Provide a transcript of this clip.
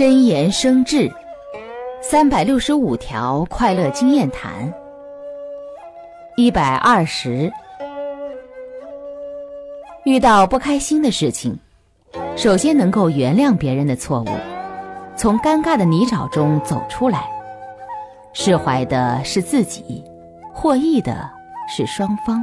真言生智三百六十五条快乐经验谈一百二十。遇到不开心的事情首先能够原谅别人的错误从尴尬的泥沼中走出来释怀的是自己获益的是双方